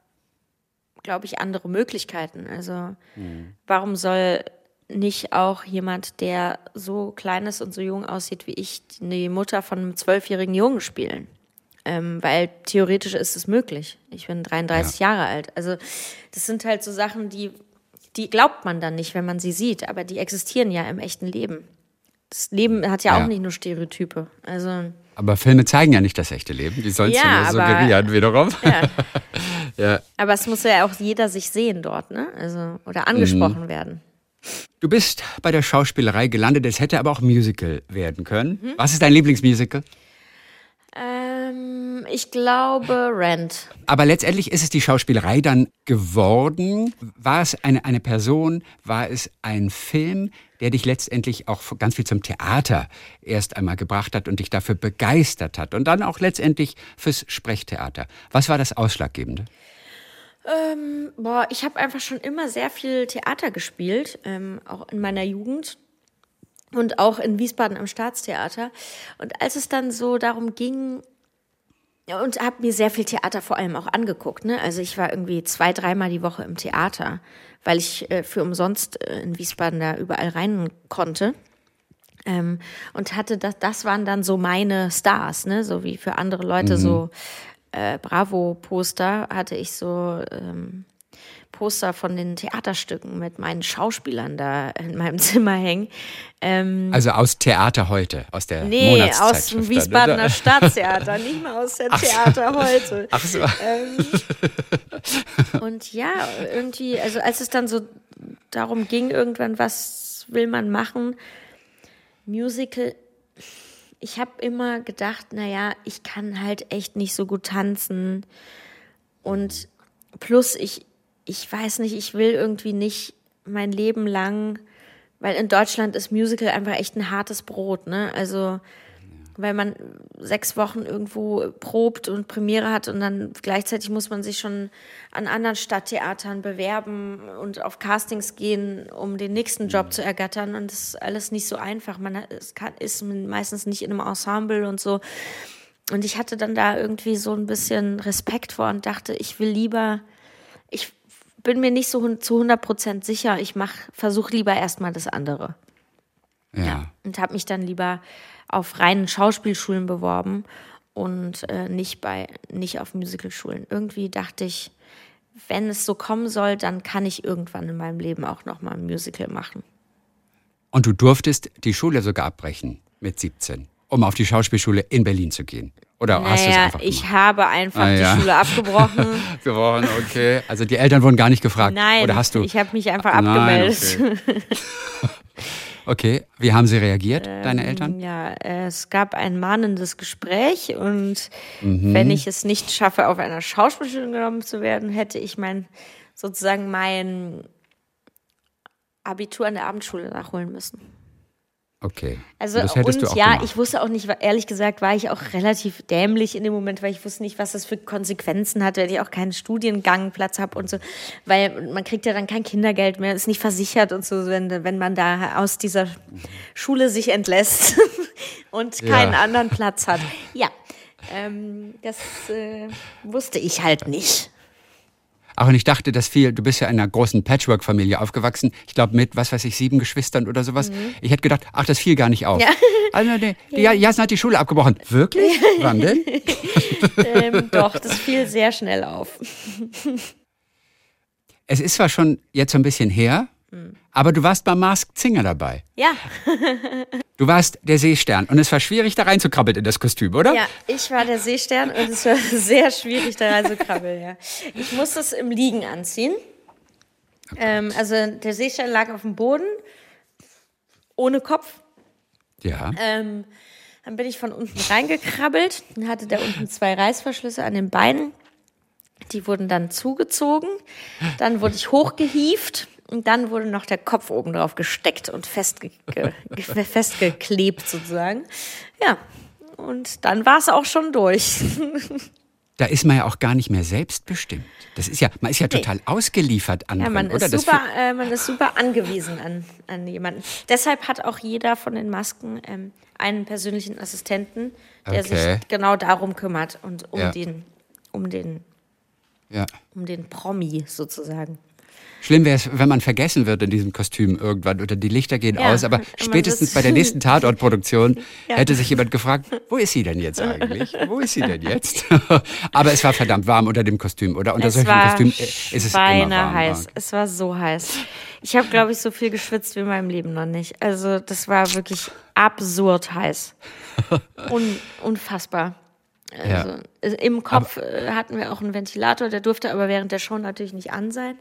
S1: glaube ich, andere Möglichkeiten. Also
S3: Hm.
S1: warum soll nicht auch jemand, der so klein ist und so jung aussieht wie ich, die Mutter von einem zwölfjährigen Jungen spielen? Ähm, weil theoretisch ist es möglich. Ich bin 33 Jahre alt. Also das sind halt so Sachen, die, die glaubt man dann nicht, wenn man sie sieht, aber die existieren ja im echten Leben. Das Leben hat ja,
S3: Ja.
S1: auch nicht nur Stereotype. Also
S3: Aber Filme zeigen ja nicht das echte Leben, die sollen es
S1: Ja,
S3: ja, suggerieren wiederum.
S1: ja.
S3: Ja.
S1: Aber es muss ja auch jeder sich sehen dort, ne? Also, oder angesprochen werden.
S3: Du bist bei der Schauspielerei gelandet, es hätte aber auch Musical werden können.
S1: Mhm.
S3: Was ist dein Lieblingsmusical?
S1: Ähm, ich glaube Rent.
S3: Aber letztendlich ist es die Schauspielerei dann geworden. War es eine, eine Person, war es ein Film, der dich letztendlich auch ganz viel zum Theater erst einmal gebracht hat und dich dafür begeistert hat und dann auch letztendlich fürs Sprechtheater. Was war das Ausschlaggebende?
S1: Boah, ich habe einfach schon immer sehr viel Theater gespielt, ähm, auch in meiner Jugend und auch in Wiesbaden am Staatstheater. Und als es dann so darum ging, und habe mir sehr viel Theater vor allem auch angeguckt. Ne? Also ich war irgendwie zwei, dreimal die Woche im Theater, weil ich äh, für umsonst äh, in Wiesbaden da überall rein konnte. Ähm, und hatte das, das waren dann so meine Stars, ne? So wie für andere Leute so äh, Bravo-Poster hatte ich so ähm, Poster von den Theaterstücken mit meinen Schauspielern da in meinem Zimmer hängen. Ähm,
S3: Also aus Theater heute, aus der
S1: nee, aus dem
S3: ne?
S1: Wiesbadener Staatstheater, nicht mal aus der
S3: Ach so.
S1: Theater heute.
S3: Ach so.
S1: Und ja, irgendwie, also als es dann so darum ging, irgendwann, was will man machen, Musical, ich habe immer gedacht, naja, ich kann halt echt nicht so gut tanzen. Und plus, ich, ich weiß nicht, ich will irgendwie nicht mein Leben lang, weil in Deutschland ist Musical einfach echt ein hartes Brot, ne? Also, weil man sechs Wochen irgendwo probt und Premiere hat und dann gleichzeitig muss man sich schon an anderen Stadttheatern bewerben und auf Castings gehen, um den nächsten Job zu ergattern. Und das ist alles nicht so einfach. Man kann, ist meistens nicht in einem Ensemble und so. Und ich hatte dann da irgendwie so ein bisschen Respekt vor und dachte, ich will lieber, ich bin mir nicht so zu 100 Prozent sicher, ich mach, versuche lieber erstmal das andere.
S3: Ja.
S1: Und habe mich dann lieber auf reinen Schauspielschulen beworben und äh, nicht bei nicht auf Musicalschulen. Irgendwie dachte ich, wenn es so kommen soll, dann kann ich irgendwann in meinem Leben auch noch mal ein Musical machen.
S3: Und du durftest die Schule sogar abbrechen mit 17, um auf die Schauspielschule in Berlin zu gehen. Oder hast du es
S1: naja,
S3: einfach
S1: ich
S3: gemacht?
S1: habe einfach
S3: Ah,
S1: die
S3: ja.
S1: Schule abgebrochen.
S3: Geworden, okay. Also die Eltern wurden gar nicht gefragt.
S1: Nein,
S3: Oder hast du?
S1: ich habe mich einfach
S3: Nein,
S1: abgemeldet.
S3: okay. okay, wie haben sie reagiert, deine Eltern?
S1: Ja, es gab ein mahnendes Gespräch und
S3: Mhm.
S1: wenn ich es nicht schaffe, auf einer Schauspielschule genommen zu werden, hätte ich mein sozusagen mein Abitur an der Abendschule nachholen müssen.
S3: Okay.
S1: Also und
S3: du auch
S1: ja,
S3: gemacht.
S1: ich wusste auch nicht, ehrlich gesagt, war ich auch relativ dämlich in dem Moment, weil ich wusste nicht, was das für Konsequenzen hat, wenn ich auch keinen Studiengangplatz habe und so, weil man kriegt ja dann kein Kindergeld mehr, ist nicht versichert und so, wenn, wenn man da aus dieser Schule sich entlässt und keinen
S3: Ja.
S1: anderen Platz hat. Ja, ähm, das äh, wusste ich halt nicht.
S3: Ach, und ich dachte, das fiel, du bist ja in einer großen Patchwork-Familie aufgewachsen. Ich glaube, mit, was weiß ich, sieben Geschwistern oder sowas. Ich hätte gedacht, ach, das fiel gar nicht auf.
S1: Mhm. Ja.
S3: Also, nee, die Jasna hat die Schule abgebrochen. Wirklich? Wann denn?
S1: Ähm, doch, das fiel sehr schnell auf.
S3: Es ist zwar schon jetzt so ein bisschen her,
S1: Mhm.
S3: aber du warst beim Masked Singer dabei.
S1: Ja,
S3: Du warst der Seestern und es war schwierig, da reinzukrabbeln in das Kostüm, oder?
S1: Ja, ich war der Seestern und es war sehr schwierig, da reinzukrabbeln. Ja. Ich musste es im Liegen anziehen. Ähm, also der Seestern lag auf dem Boden ohne Kopf.
S3: Ja.
S1: Ähm, dann bin ich von unten reingekrabbelt. Dann hatte der unten zwei Reißverschlüsse an den Beinen. Die wurden dann zugezogen. Dann wurde ich hochgehieft. Und dann wurde noch der Kopf oben drauf gesteckt und festge ge festgeklebt sozusagen. Ja, und dann war es auch schon durch.
S3: Da ist man ja auch gar nicht mehr selbstbestimmt. Das ist ja, man ist ja total nee. ausgeliefert an
S1: ja, man
S3: oder?
S1: Ist super, äh, man ist super angewiesen an, an jemanden. Deshalb hat auch jeder von den Masken ähm, einen persönlichen Assistenten, der okay. sich genau darum kümmert und um ja. den, um den, ja. um den Promi sozusagen.
S3: Schlimm wäre es, wenn man vergessen wird in diesem Kostüm irgendwann oder die Lichter gehen ja, aus. Aber spätestens bei der nächsten Tatortproduktion ja. hätte sich jemand gefragt, wo ist sie denn jetzt eigentlich? Wo ist sie denn jetzt? aber es war verdammt warm unter dem Kostüm, oder? Unter
S1: es
S3: solchen Kostümen äh, ist es immer warm.
S1: heiß. Es war so heiß. Ich habe, glaube ich, so viel geschwitzt wie in meinem Leben noch nicht. Also das war wirklich absurd heiß. Un unfassbar. Also, ja. Im Kopf aber, äh, hatten wir auch einen Ventilator, der durfte aber während der Show natürlich nicht an sein.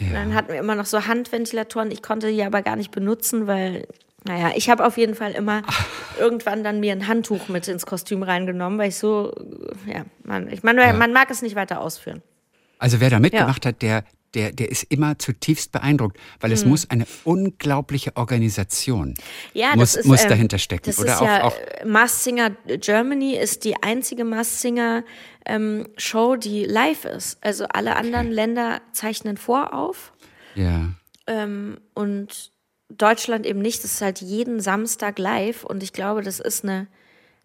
S1: Ja. Dann hatten wir immer noch so Handventilatoren. Ich konnte die aber gar nicht benutzen, weil, naja, ich habe auf jeden Fall immer irgendwann dann mir ein Handtuch mit ins Kostüm reingenommen, weil ich so, ja, man, ich meine, ja. man mag es nicht weiter ausführen.
S3: Also wer da mitgemacht ja. hat, der, der, der ist immer zutiefst beeindruckt, weil es hm. muss eine unglaubliche Organisation ja, muss, ist, muss ähm, dahinter stecken.
S1: Das
S3: Oder
S1: ist
S3: auch,
S1: ja,
S3: auch
S1: Masked Singer Germany ist die einzige Masked Singer ähm, Show, die live ist. Also alle okay. anderen Länder zeichnen vorauf.
S3: Ja.
S1: Ähm, und Deutschland eben nicht. Das ist halt jeden Samstag live. Und ich glaube, das ist eine,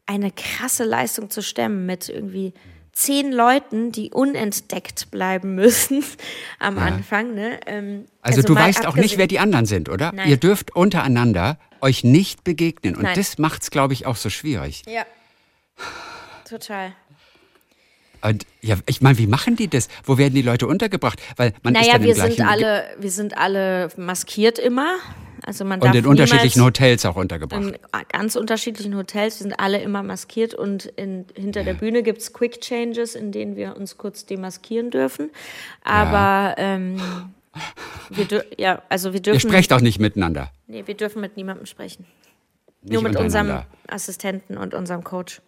S1: eine krasse Leistung zu stemmen mit irgendwie zehn Leuten, die unentdeckt bleiben müssen am ja. Anfang. Ne?
S3: Ähm, also, also, du weißt auch nicht, wer die anderen sind, oder? Nein. Ihr dürft untereinander euch nicht begegnen. Und Nein. das macht es, glaube ich, auch so schwierig.
S1: Ja. Total.
S3: Und ja, ich meine, wie machen die das? Wo werden die Leute untergebracht? Weil man
S1: naja,
S3: ist dann
S1: wir sind alle, wir sind alle maskiert immer. Also man
S3: und in unterschiedlichen Hotels auch untergebracht. In
S1: ganz unterschiedlichen Hotels. Wir sind alle immer maskiert und in, hinter ja. der Bühne gibt es Quick Changes, in denen wir uns kurz demaskieren dürfen. Aber ja. ähm, wir, ja, also wir dürfen.
S3: Ihr sprecht auch nicht miteinander.
S1: Nee, wir dürfen mit niemandem sprechen. Nicht Nur mit unserem Assistenten und unserem Coach.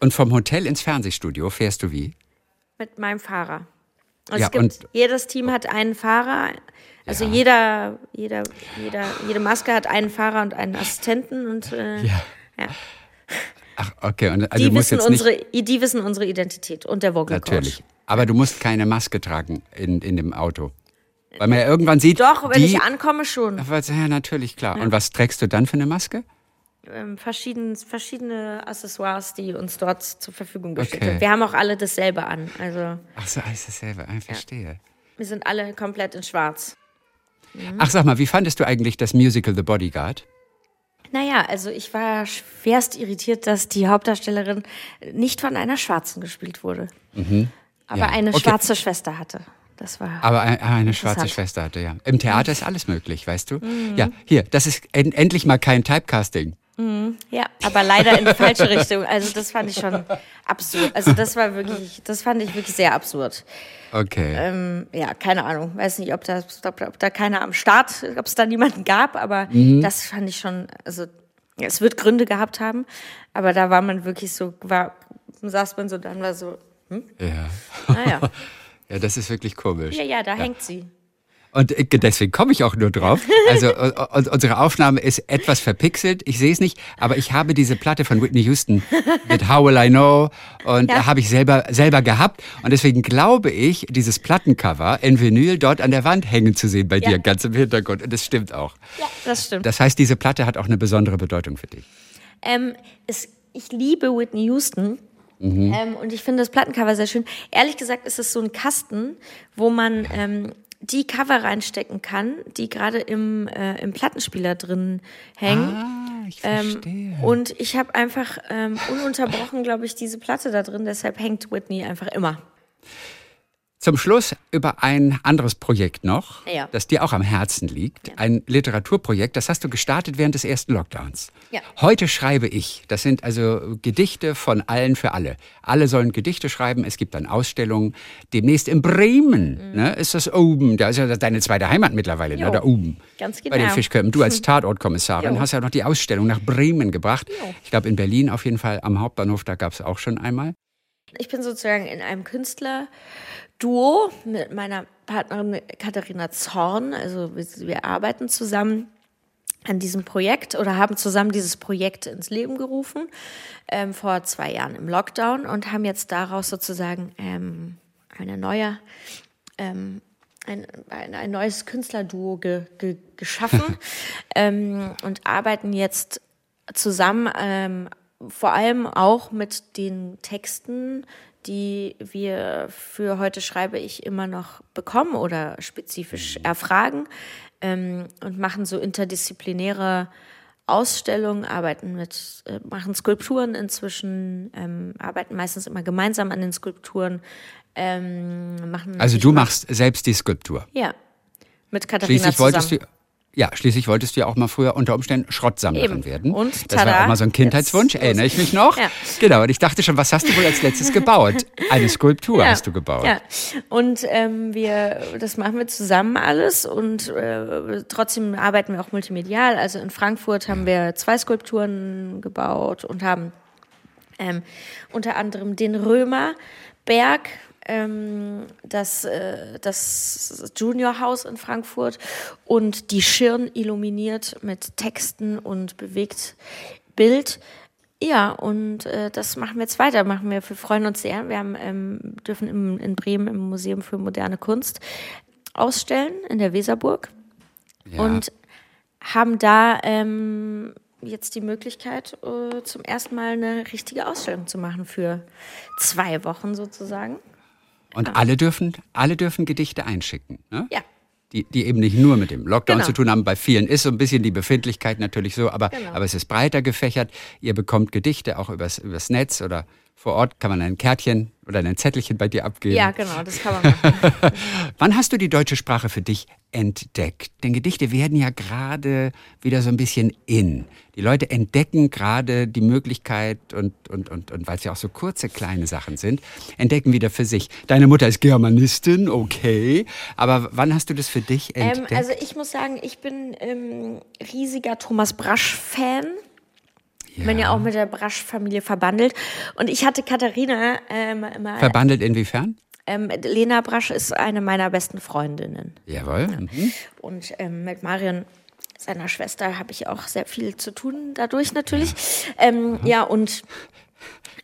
S3: Und vom Hotel ins Fernsehstudio fährst du wie?
S1: Mit meinem Fahrer. Also ja, es gibt, jedes Team hat einen Fahrer. Also ja. jeder, jeder, jeder, jede Maske hat einen Fahrer und einen Assistenten und äh, ja. ja.
S3: Ach, okay. Und, also
S1: die, wissen unsere, die wissen unsere Identität und der Vocal
S3: Natürlich. Aber du musst keine Maske tragen in, in dem Auto. Weil man ja irgendwann sieht.
S1: Doch, wenn
S3: die,
S1: ich ankomme schon.
S3: Ja, natürlich, klar. Und was trägst du dann für eine Maske?
S1: Ähm, verschieden, verschiedene Accessoires, die uns dort zur Verfügung gestellt okay. Wir haben auch alle dasselbe an. Also,
S3: Ach so, alles dasselbe, ich verstehe. Ja.
S1: Wir sind alle komplett in schwarz.
S3: Mhm. Ach, sag mal, wie fandest du eigentlich das Musical The Bodyguard?
S1: Naja, also ich war schwerst irritiert, dass die Hauptdarstellerin nicht von einer Schwarzen gespielt wurde. Mhm. Aber ja. eine okay. schwarze Schwester hatte. Das war
S3: Aber eine, eine schwarze Schwester hatte, ja. Im Theater ist alles möglich, weißt du? Mhm. Ja, hier, das ist en endlich mal kein Typecasting.
S1: Mhm, ja, aber leider in die falsche Richtung. Also das fand ich schon absurd. Also das war wirklich, das fand ich wirklich sehr absurd.
S3: Okay.
S1: Ähm, ja, keine Ahnung. Weiß nicht, ob da, ob, ob da keiner am Start, ob es da niemanden gab, aber mhm. das fand ich schon, also es wird Gründe gehabt haben, aber da war man wirklich so, war, saß man so, dann war so, hm?
S3: Ja.
S1: Naja.
S3: ja, das ist wirklich komisch.
S1: Ja, ja, da ja. hängt sie.
S3: Und deswegen komme ich auch nur drauf. Also unsere Aufnahme ist etwas verpixelt. Ich sehe es nicht, aber ich habe diese Platte von Whitney Houston mit How Will I Know und ja. habe ich selber selber gehabt und deswegen glaube ich, dieses Plattencover in Vinyl dort an der Wand hängen zu sehen bei ja. dir ganz im Hintergrund. Und das stimmt auch.
S1: Ja, das stimmt.
S3: Das heißt, diese Platte hat auch eine besondere Bedeutung für dich.
S1: Ähm, es, ich liebe Whitney Houston. Mhm. Ähm, und ich finde das Plattencover sehr schön. Ehrlich gesagt ist es so ein Kasten, wo man ähm, die Cover reinstecken kann, die gerade im, äh, im Plattenspieler drin hängen.
S3: Ah, ich ähm, verstehe.
S1: Ähm, und ich habe einfach ähm, ununterbrochen, glaube ich, diese Platte da drin, deshalb hängt Whitney einfach immer.
S3: Zum Schluss über ein anderes Projekt noch,
S1: Ja.
S3: das dir auch am Herzen liegt. Ein Literaturprojekt, das hast du gestartet während des ersten Lockdowns.
S1: Ja.
S3: Heute schreibe ich. Das sind also Gedichte von allen für alle. Alle sollen Gedichte schreiben. Es gibt dann Ausstellungen. Demnächst in Bremen ne, ist das oben. Da ist ja deine zweite Heimat mittlerweile, ne,
S1: Mhm.
S3: Da oben.
S1: Ganz
S3: Bei den
S1: genau.
S3: Fischköppen. Du als Tatortkommissarin
S1: Jo.
S3: hast ja noch die Ausstellung nach Bremen gebracht.
S1: Jo.
S3: Ich glaube, in Berlin auf jeden Fall am Hauptbahnhof, da gab es auch schon einmal.
S1: Ich bin sozusagen in einem Künstlerduo mit meiner Partnerin Katharina Zorn. Also wir, wir arbeiten zusammen an diesem Projekt oder haben zusammen dieses Projekt ins Leben gerufen ähm, vor zwei Jahren im Lockdown und haben jetzt daraus sozusagen ähm, eine neue ähm, ein, ein, ein neues Künstlerduo ge, ge, geschaffen ähm, und arbeiten jetzt zusammen, ähm, vor allem auch mit den Texten, die wir für heute schreibe ich immer noch bekommen oder spezifisch erfragen ähm, und machen so interdisziplinäre Ausstellungen, arbeiten mit, äh, machen Skulpturen inzwischen, ähm, arbeiten meistens immer gemeinsam an den Skulpturen, ähm, machen.
S3: Also du
S1: mach-
S3: machst selbst die Skulptur.
S1: ja, mit Katharina
S3: Schließlich
S1: zusammen.
S3: wolltest du, ja, schließlich wolltest du ja auch mal früher unter Umständen Schrottsammlerin
S1: Eben.
S3: werden.
S1: Und
S3: das war
S1: tada,
S3: auch mal so ein Kindheitswunsch, erinnere ich mich noch.
S1: Ja.
S3: Genau, und ich dachte schon, was hast du wohl als letztes gebaut? Eine Skulptur hast du gebaut.
S1: Ja, und ähm, wir, das machen wir zusammen alles und äh, trotzdem arbeiten wir auch multimedial. Also in Frankfurt haben wir zwei Skulpturen gebaut und haben ähm, unter anderem den Römerberg, ähm, das, äh, das Juniorhaus in Frankfurt und die Schirn illuminiert mit Texten und bewegt Bild. Ja, und äh, das machen wir jetzt weiter. Machen wir, wir freuen uns sehr. Wir haben, ähm, dürfen im, in Bremen im Museum für moderne Kunst ausstellen in der Weserburg
S3: Ja.
S1: und haben da ähm, jetzt die Möglichkeit, äh, zum ersten Mal eine richtige Ausstellung zu machen für zwei Wochen sozusagen.
S3: Und alle dürfen, alle dürfen Gedichte einschicken. Ne?
S1: Ja.
S3: Die, die eben nicht nur mit dem Lockdown
S1: Genau.
S3: zu tun haben. Bei vielen ist so ein bisschen die Befindlichkeit natürlich so, aber,
S1: Genau.
S3: aber es ist breiter gefächert. Ihr bekommt Gedichte auch übers, übers Netz oder vor Ort kann man ein Kärtchen oder ein Zettelchen bei dir abgeben.
S1: Ja, genau, das kann man machen.
S3: Wann hast du die deutsche Sprache für dich entdeckt? Denn Gedichte werden ja gerade wieder so ein bisschen in. Die Leute entdecken gerade die Möglichkeit und, und, und, und weil es ja auch so kurze, kleine Sachen sind, entdecken wieder für sich. Deine Mutter ist Germanistin, okay. Aber wann hast du das für dich
S1: ähm,
S3: entdeckt?
S1: also ich muss sagen, ich bin ähm, riesiger Thomas Brasch-Fan. Bin ja auch mit der Brasch-Familie verbandelt. Und ich hatte Katharina ähm, immer.
S3: Verbandelt inwiefern?
S1: ähm, Lena Brasch ist eine meiner besten Freundinnen.
S3: Jawohl. Mhm.
S1: Und ähm, mit Marion, seiner Schwester, habe ich auch sehr viel zu tun dadurch natürlich. Ähm, ja, und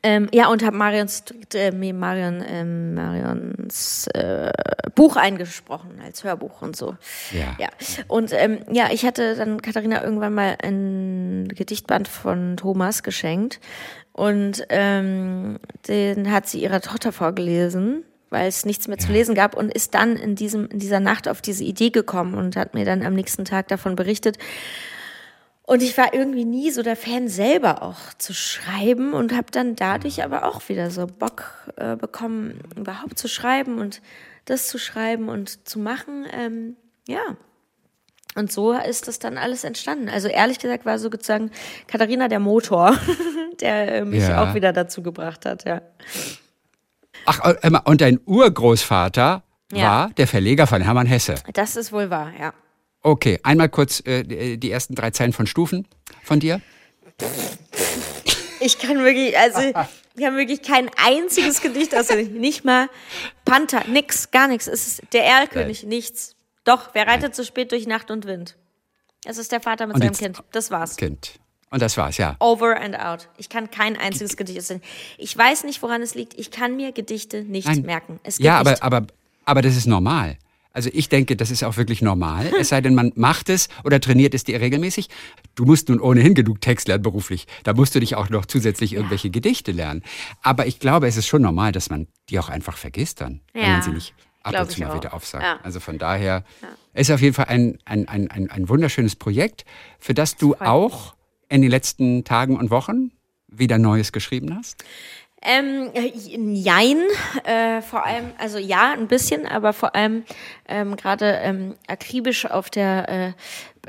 S1: ähm, ja, und habe Marions, äh, Marion, ähm, Marions äh, Buch eingesprochen als Hörbuch und so.
S3: Ja.
S1: Ja. Und ähm, ja, ich hatte dann Katharina irgendwann mal ein Gedichtband von Thomas geschenkt. Und ähm, den hat sie ihrer Tochter vorgelesen, weil es nichts mehr zu lesen gab und ist dann in diesem, in dieser Nacht auf diese Idee gekommen und hat mir dann am nächsten Tag davon berichtet. Und ich war irgendwie nie so der Fan selber auch zu schreiben und habe dann dadurch aber auch wieder so Bock äh, bekommen, überhaupt zu schreiben und das zu schreiben und zu machen. Ähm, ja. Und so ist das dann alles entstanden. Also ehrlich gesagt war sozusagen Katharina der Motor, der äh, mich
S3: Ja.
S1: auch wieder dazu gebracht hat, ja.
S3: Ach, äh, und dein Urgroßvater
S1: Ja.
S3: war der Verleger von Hermann Hesse.
S1: Das ist wohl wahr, ja.
S3: Okay, einmal kurz äh, die die ersten drei Zeilen von Stufen von dir.
S1: Ich kann wirklich, also ich kann wirklich kein einziges Gedicht aus nicht mal Panther, nix, gar nichts. Es ist der Erlkönig, nichts. Doch, wer reitet so spät durch Nacht und Wind? Es ist der Vater mit
S3: Und
S1: seinem Kind. Das war's.
S3: Kind. Und das war's, ja.
S1: Over and out. Ich kann kein einziges Gedicht aussehen. Ich weiß nicht, woran es liegt. Ich kann mir Gedichte nicht
S3: Nein.
S1: merken. Es
S3: Ja, aber, aber, aber das ist normal. Also ich denke, das ist auch wirklich normal. Es sei denn, man macht es oder trainiert es dir regelmäßig. Du musst nun ohnehin genug Text lernen beruflich. Da musst du dich auch noch zusätzlich irgendwelche Gedichte lernen. Aber ich glaube, es ist schon normal, dass man die auch einfach vergisst dann, wenn
S1: Ja,
S3: man sie nicht ab und zu mal
S1: auch.
S3: wieder aufsagt.
S1: Ja.
S3: Also von daher ist auf jeden Fall ein, ein, ein, ein, ein wunderschönes Projekt, für das du
S1: freut mich.
S3: auch in den letzten Tagen und Wochen wieder Neues geschrieben hast.
S1: Ähm, äh, jein, äh, vor allem, also ja, ein bisschen, aber vor allem ähm, gerade ähm, akribisch auf der äh,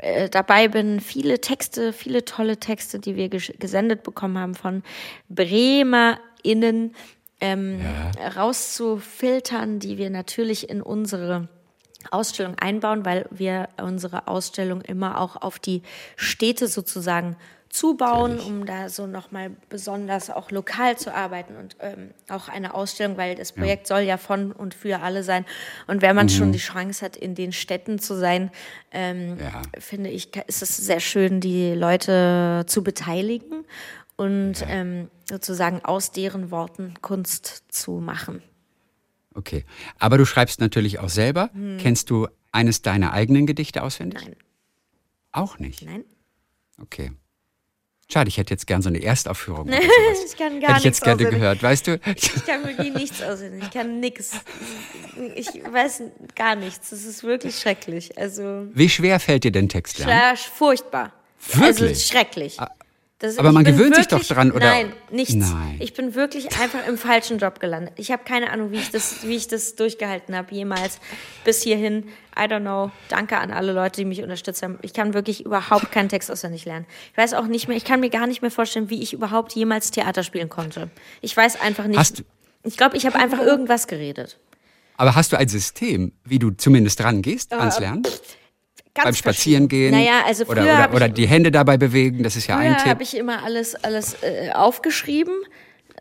S1: äh, dabei bin, viele Texte, viele tolle Texte, die wir gesendet bekommen haben von BremerInnen ähm, ja. rauszufiltern, die wir natürlich in unsere Ausstellung einbauen, weil wir unsere Ausstellung immer auch auf die Städte sozusagen zubauen, um da so nochmal besonders auch lokal zu arbeiten und ähm, auch eine Ausstellung, weil das Projekt ja. soll ja von und für alle sein. Und wenn man mhm. schon die Chance hat, in den Städten zu sein, ähm, ja. finde ich, ist es sehr schön, die Leute zu beteiligen und ja. ähm, sozusagen aus deren Worten Kunst zu machen.
S3: Okay, aber du schreibst natürlich auch selber. Hm. Kennst du eines deiner eigenen Gedichte auswendig?
S1: Nein.
S3: Auch nicht?
S1: Nein.
S3: Okay. Schade, ich hätte jetzt gern so eine Erstaufführung.
S1: Nee, ich kann gar
S3: Hätte ich jetzt gerne gehört, weißt du?
S1: Ich kann wirklich nichts auswendig. Ich kann nichts. Ich weiß gar nichts. Das ist wirklich schrecklich. Also.
S3: Wie schwer fällt dir denn Text lernen?
S1: Furchtbar.
S3: Wirklich?
S1: Also schrecklich.
S3: Das, Aber man gewöhnt wirklich, sich doch dran, oder?
S1: Nein, nichts. Nein. Ich bin wirklich einfach im falschen Job gelandet. Ich habe keine Ahnung, wie ich das, wie ich das durchgehalten habe, jemals bis hierhin. I don't know. Danke an alle Leute, die mich unterstützt haben. Ich kann wirklich überhaupt keinen Text auswendig lernen. Ich weiß auch nicht mehr, ich kann mir gar nicht mehr vorstellen, wie ich überhaupt jemals Theater spielen konnte. Ich weiß einfach nicht.
S3: Hast
S1: ich glaube, ich habe einfach irgendwas geredet.
S3: Aber hast du ein System, wie du zumindest rangehst ans äh, Lernen?
S1: Ganz
S3: beim Spazierengehen
S1: naja, also
S3: oder, oder, oder die Hände dabei bewegen, das ist ja ein Tipp.
S1: habe ich immer alles, alles äh, aufgeschrieben,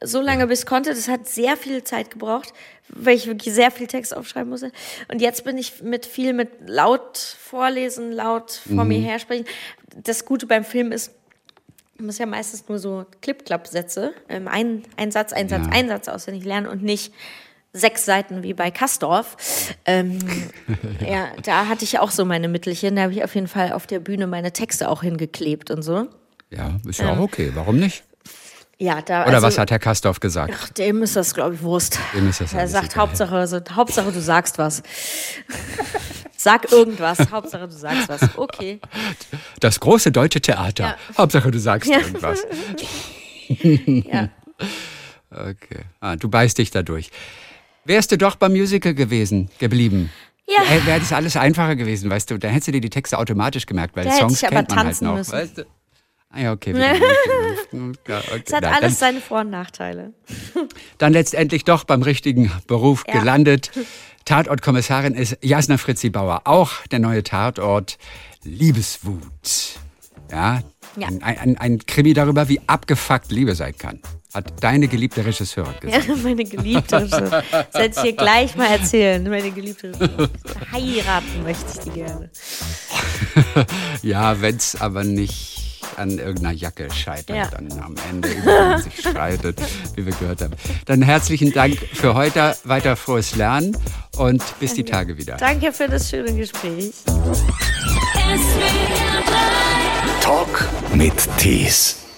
S1: so lange bis konnte. Das hat sehr viel Zeit gebraucht, weil ich wirklich sehr viel Text aufschreiben musste. Und jetzt bin ich mit viel mit laut vorlesen, laut vor mhm. mir her sprechen. Das Gute beim Film ist, man muss ja meistens nur so Clip-Clap-Sätze, ähm, ein, ein Satz, ein Satz, ja. ein Satz auswendig lernen und nicht sechs Seiten wie bei Kastorf. Ähm, ja, da hatte ich auch so meine Mittelchen. Da habe ich auf jeden Fall auf der Bühne meine Texte auch hingeklebt und so.
S3: Ja, ist ja ähm, auch okay. Warum nicht?
S1: Ja, da,
S3: Oder also, was hat Herr Kastorf gesagt?
S1: Ach, dem ist das, glaube ich, Wurst.
S3: Dem ist das
S1: er sagt Hauptsache, also, Hauptsache, du sagst was. Sag irgendwas, Hauptsache, du sagst was. Okay.
S3: Das große deutsche Theater. Ja. Hauptsache, du sagst ja. irgendwas.
S1: ja.
S3: Okay. Ah, du beißt dich dadurch. Wärst du doch beim Musical gewesen, geblieben.
S1: Ja.
S3: Wäre das alles einfacher gewesen, weißt du? Da hättest du dir die Texte automatisch gemerkt, weil da Songs kennt man halt noch. Müssen. Weißt du? Ah ja, okay.
S1: ja, okay. Es hat Na, alles dann, seine Vor- und Nachteile.
S3: Dann letztendlich doch beim richtigen Beruf ja. gelandet. Tatortkommissarin ist Jasna Fritzi Bauer. Auch der neue Tatort Liebeswut. Ja, ja. Ein, ein, ein Krimi darüber, wie abgefuckt Liebe sein kann. Hat deine geliebte Regisseurin gesagt.
S1: Ja, meine geliebte Regisseurin. Das werde ich dir gleich mal erzählen. Meine geliebte Regisseurin. Heiraten möchte ich die gerne.
S3: ja, wenn es aber nicht an irgendeiner Jacke scheitert, ja. dann am Ende über sich streitet, wie wir gehört haben. Dann herzlichen Dank für heute, weiter frohes Lernen und bis Danke. die Tage wieder.
S1: Danke für das schöne Gespräch.
S2: Talk mit Tees.